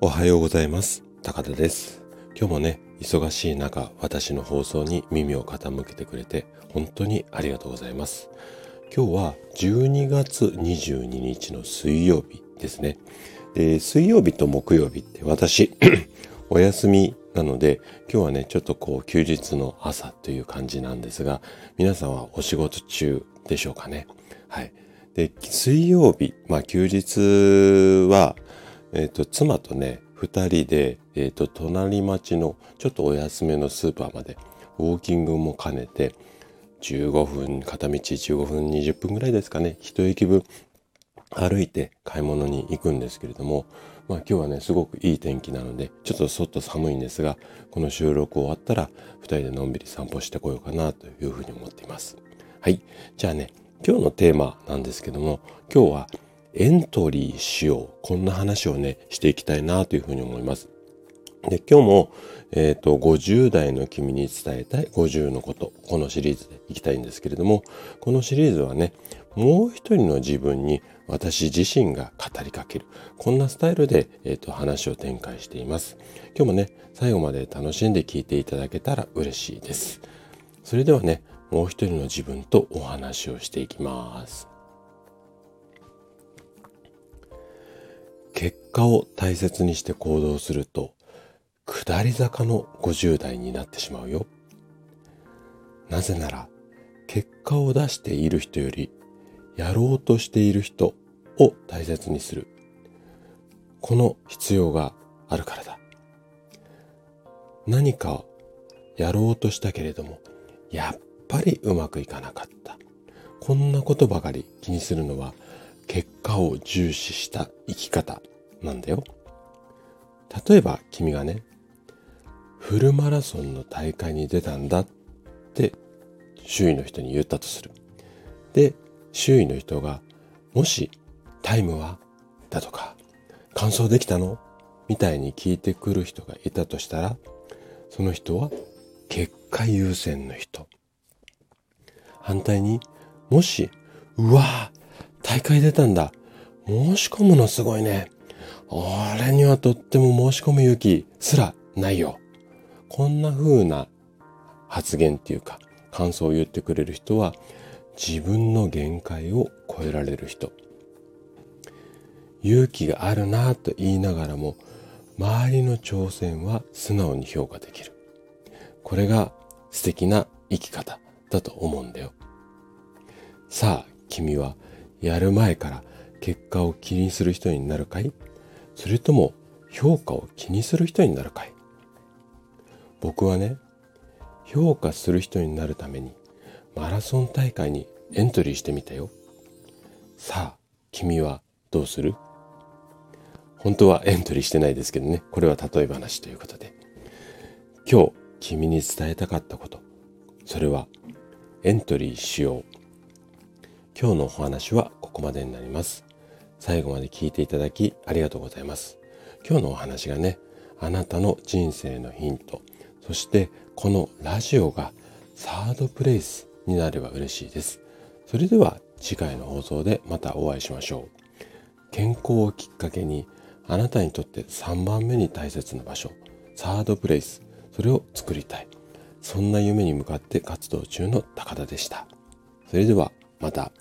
おはようございます。高田です。今日もね忙しい中私の放送に耳を傾けてくれて本当にありがとうございます。今日は12月22日の水曜日ですね。で水曜日と木曜日って私 お休みなので今日はねちょっとこう休日の朝という感じなんですが皆さんはお仕事中でしょうかね。はい。で水曜日まあ休日はえ、ー、と妻とね2人で、えーと、隣町のちょっとお安めのスーパーまでウォーキングも兼ねて15分片道15分20分ぐらいですかね一駅分歩いて買い物に行くんですけれども、まあ、今日はねすごくいい天気なのでちょっと外寒いんですがこの収録終わったら2人でのんびり散歩してこようかなというふうに思っています。はい。じゃあね今日のテーマなんですけども今日はエントリーしよう。こんな話をねしていきたいなというふうに思います。で今日も、えっ、ー、と50代の君に伝えたい50のことこのシリーズでいきたいんですけれどもこのシリーズはねもう一人の自分に私自身が語りかけるこんなスタイルで、えーと、話を展開しています。今日もね最後まで楽しんで聞いていただけたら嬉しいです。それではねもう一人の自分とお話をしていきます。を大切にして行動すると下り坂の50代になってしまうよなぜなら結果を出している人よりやろうとしている人を大切にする。この必要があるからだ。何かやろうとしたけれども、やっぱりうまくいかなかった。こんなことばかり気にするのは結果を重視した生き方なんだよ。例えば君がね、フルマラソンの大会に出たんだって周囲の人に言ったとする。で、周囲の人がもしタイムは？だとか完走できたの？みたいに聞いてくる人がいたとしたらその人は結果優先の人。反対にもしうわ大会出たんだ。申し込むのすごいね。俺にはとっても申し込む勇気すらないよ。こんな風な発言っていうか感想を言ってくれる人は自分の限界を超えられる人。勇気があるなと言いながらも周りの挑戦は素直に評価できる。これが素敵な生き方だと思うんだよ。さあ君はやる前から結果を気にする人になるかい？それとも評価を気にする人になるかい？僕はね評価する人になるためにマラソン大会にエントリーしてみたよ。さあ、君はどうする？本当はエントリーしてないですけどね。これは例え話ということで。今日、君に伝えたかったこと。それは、エントリーしよう。今日のお話はここまでになります。最後まで聞いていただきありがとうございます。今日のお話がね、あなたの人生のヒント、そしてこのラジオがサードプレイスになれば嬉しいです。それでは次回の放送でまたお会いしましょう。健康をきっかけにあなたにとって3番目に大切な場所、サードプレイス、それを作りたい。そんな夢に向かって活動中の高田でした。それではまた。